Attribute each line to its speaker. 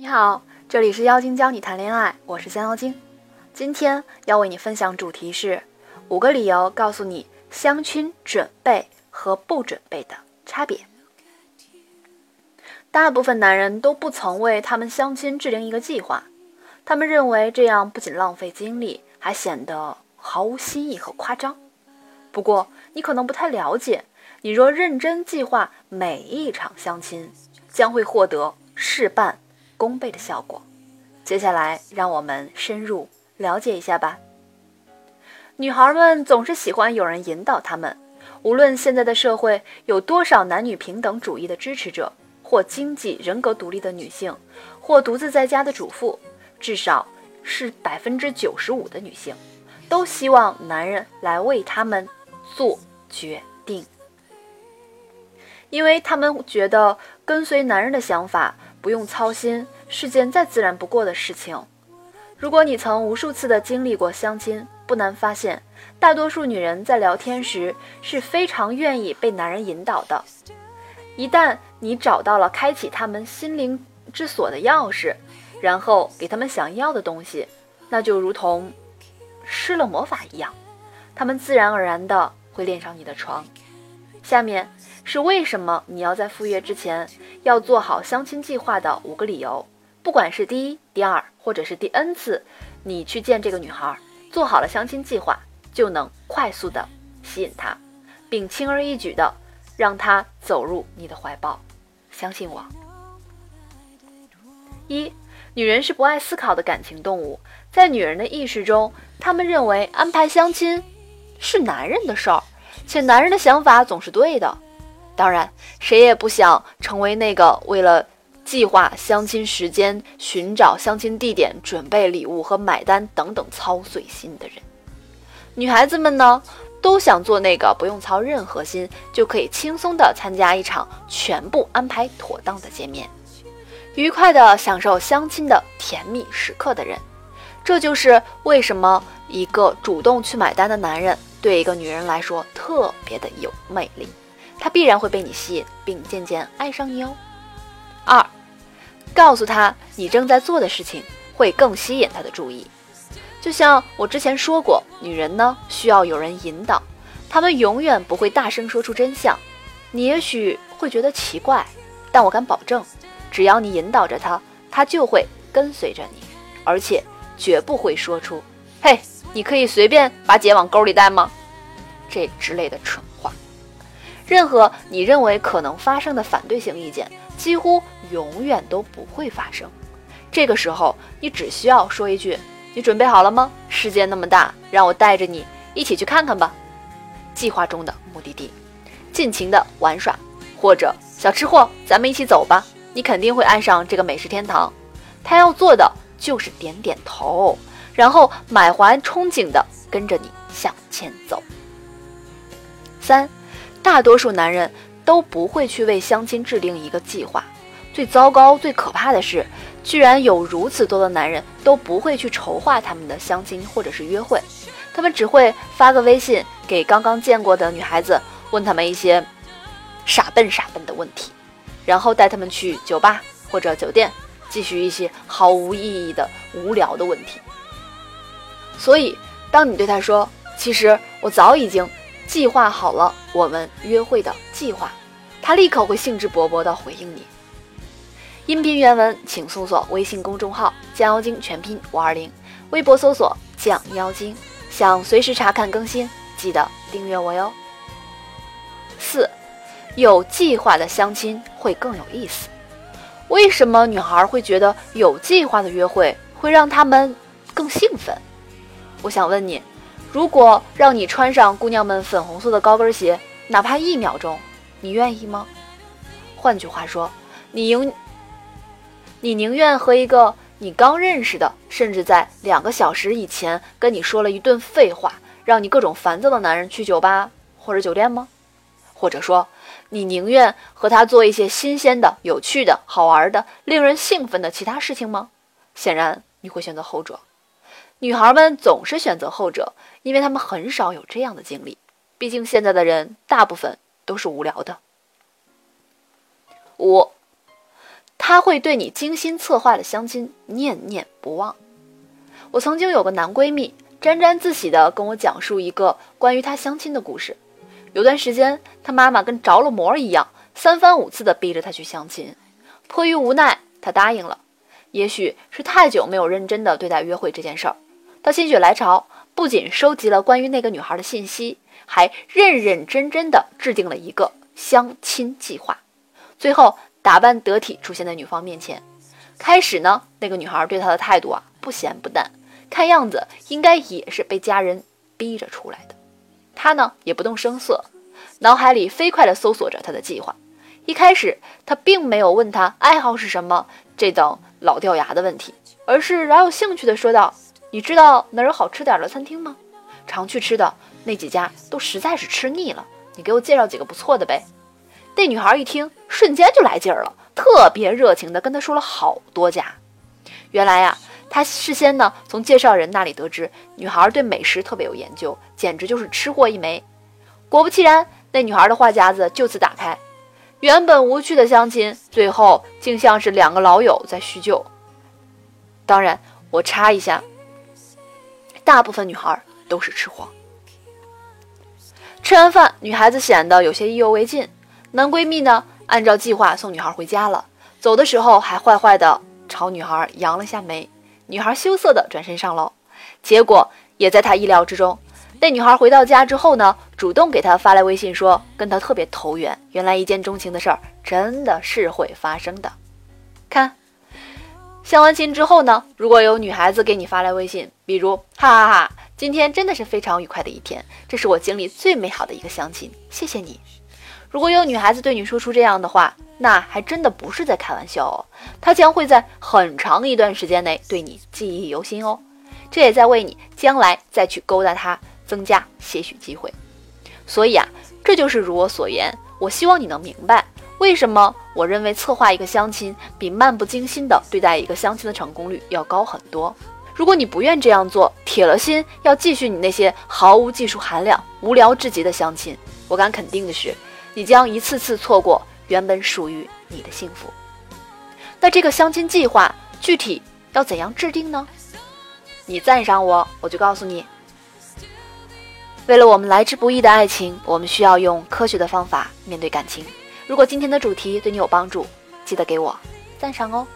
Speaker 1: 你好，这里是妖精教你谈恋爱，我是香妖精。今天要为你分享主题是五个理由，告诉你相亲准备和不准备的差别。大部分男人都不曾为他们相亲制定一个计划，他们认为这样不仅浪费精力，还显得毫无新意和夸张。不过，你可能不太了解，你若认真计划每一场相亲，将会获得事半功倍的效果。接下来，让我们深入了解一下吧。女孩们总是喜欢有人引导她们，无论现在的社会有多少男女平等主义的支持者，或经济人格独立的女性，或独自在家的主妇，至少是百分之九十五的女性，都希望男人来为她们做决定，因为他们觉得跟随男人的想法。不用操心是件再自然不过的事情。如果你曾无数次的经历过相亲，不难发现，大多数女人在聊天时是非常愿意被男人引导的。一旦你找到了开启他们心灵之锁的钥匙，然后给他们想要的东西，那就如同施了魔法一样，他们自然而然的会恋上你的床。下面。是为什么你要在赴约之前要做好相亲计划的五个理由？不管是第一、第二，或者是第 N 次，你去见这个女孩，做好了相亲计划，就能快速的吸引她，并轻而易举的让她走入你的怀抱。相信我。一，女人是不爱思考的感情动物，在女人的意识中，她们认为安排相亲是男人的事儿，且男人的想法总是对的。当然，谁也不想成为那个为了计划相亲时间、寻找相亲地点、准备礼物和买单等等操碎心的人。女孩子们呢，都想做那个不用操任何心就可以轻松的参加一场全部安排妥当的见面，愉快的享受相亲的甜蜜时刻的人。这就是为什么一个主动去买单的男人对一个女人来说特别的有魅力。他必然会被你吸引，并渐渐爱上你哦。二，告诉他你正在做的事情会更吸引他的注意。就像我之前说过，女人呢需要有人引导，她们永远不会大声说出真相。你也许会觉得奇怪，但我敢保证，只要你引导着她，她就会跟随着你，而且绝不会说出“嘿，你可以随便把姐往沟里带吗”这之类的蠢。任何你认为可能发生的反对性意见，几乎永远都不会发生。这个时候，你只需要说一句：“你准备好了吗？世界那么大，让我带着你一起去看看吧。”计划中的目的地，尽情的玩耍，或者小吃货，咱们一起走吧。你肯定会爱上这个美食天堂。他要做的就是点点头，然后满怀憧憬的跟着你向前走。三。大多数男人都不会去为相亲制定一个计划。最糟糕、最可怕的是，居然有如此多的男人都不会去筹划他们的相亲或者是约会。他们只会发个微信给刚刚见过的女孩子，问他们一些傻笨傻笨的问题，然后带他们去酒吧或者酒店，继续一些毫无意义的无聊的问题。所以，当你对他说：“其实我早已经……”计划好了我们约会的计划，他立刻会兴致勃勃地回应你。音频原文请搜索微信公众号“降妖精”全拼五二零，微博搜索“降妖精”，想随时查看更新，记得订阅我哟。四，有计划的相亲会更有意思。为什么女孩会觉得有计划的约会会让他们更兴奋？我想问你。如果让你穿上姑娘们粉红色的高跟鞋，哪怕一秒钟，你愿意吗？换句话说，你宁你宁愿和一个你刚认识的，甚至在两个小时以前跟你说了一顿废话，让你各种烦躁的男人去酒吧或者酒店吗？或者说，你宁愿和他做一些新鲜的、有趣的、好玩的、令人兴奋的其他事情吗？显然，你会选择后者。女孩们总是选择后者，因为她们很少有这样的经历。毕竟现在的人大部分都是无聊的。五，他会对你精心策划的相亲念念不忘。我曾经有个男闺蜜，沾沾自喜地跟我讲述一个关于他相亲的故事。有段时间，他妈妈跟着了魔一样，三番五次地逼着他去相亲。迫于无奈，他答应了。也许是太久没有认真地对待约会这件事儿，他心血来潮，不仅收集了关于那个女孩的信息，还认认真真地制定了一个相亲计划。最后，打扮得体出现在女方面前。开始呢，那个女孩对他的态度啊，不咸不淡，看样子应该也是被家人逼着出来的。他呢，也不动声色，脑海里飞快地搜索着他的计划。一开始，他并没有问他爱好是什么这等老掉牙的问题，而是饶有兴趣地说道：“你知道哪儿有好吃点的餐厅吗？常去吃的那几家都实在是吃腻了，你给我介绍几个不错的呗。”那女孩一听，瞬间就来劲儿了，特别热情地跟他说了好多家。原来呀，他事先呢从介绍人那里得知，女孩对美食特别有研究，简直就是吃货一枚。果不其然，那女孩的话匣子就此打开。原本无趣的相亲，最后竟像是两个老友在叙旧。当然，我插一下，大部分女孩都是吃货。吃完饭，女孩子显得有些意犹未尽。男闺蜜呢，按照计划送女孩回家了，走的时候还坏坏的朝女孩扬了下眉。女孩羞涩的转身上楼，结果也在他意料之中。那女孩回到家之后呢，主动给他发来微信说跟他特别投缘。原来一见钟情的事儿真的是会发生的。看，相完亲之后呢，如果有女孩子给你发来微信，比如哈哈哈，今天真的是非常愉快的一天，这是我经历最美好的一个相亲，谢谢你。如果有女孩子对你说出这样的话，那还真的不是在开玩笑哦，她将会在很长一段时间内对你记忆犹新哦，这也在为你将来再去勾搭她。增加些许机会，所以啊，这就是如我所言。我希望你能明白，为什么我认为策划一个相亲比漫不经心的对待一个相亲的成功率要高很多。如果你不愿这样做，铁了心要继续你那些毫无技术含量、无聊至极的相亲，我敢肯定的是，你将一次次错过原本属于你的幸福。那这个相亲计划具体要怎样制定呢？你赞赏我，我就告诉你。为了我们来之不易的爱情，我们需要用科学的方法面对感情。如果今天的主题对你有帮助，记得给我赞赏哦。